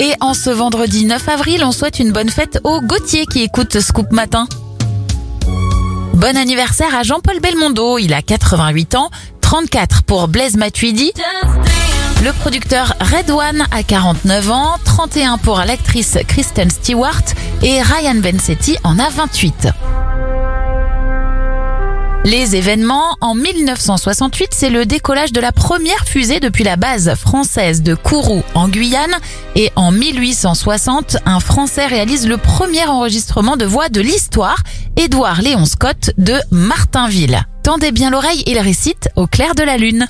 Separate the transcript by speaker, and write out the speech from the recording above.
Speaker 1: Et en ce vendredi 9 avril, on souhaite une bonne fête aux Gauthier qui écoute Scoop Matin. Bon anniversaire à Jean-Paul Belmondo, il a 88 ans, 34 pour Blaise Matuidi. Le producteur Red One a 49 ans, 31 pour l'actrice Kristen Stewart et Ryan Bensetti en a 28. Les événements, en 1968, c'est le décollage de la première fusée depuis la base française de Kourou en Guyane et en 1860, un Français réalise le premier enregistrement de voix de l'histoire, Édouard Léon Scott de Martinville. Tendez bien l'oreille, il récite au clair de la lune.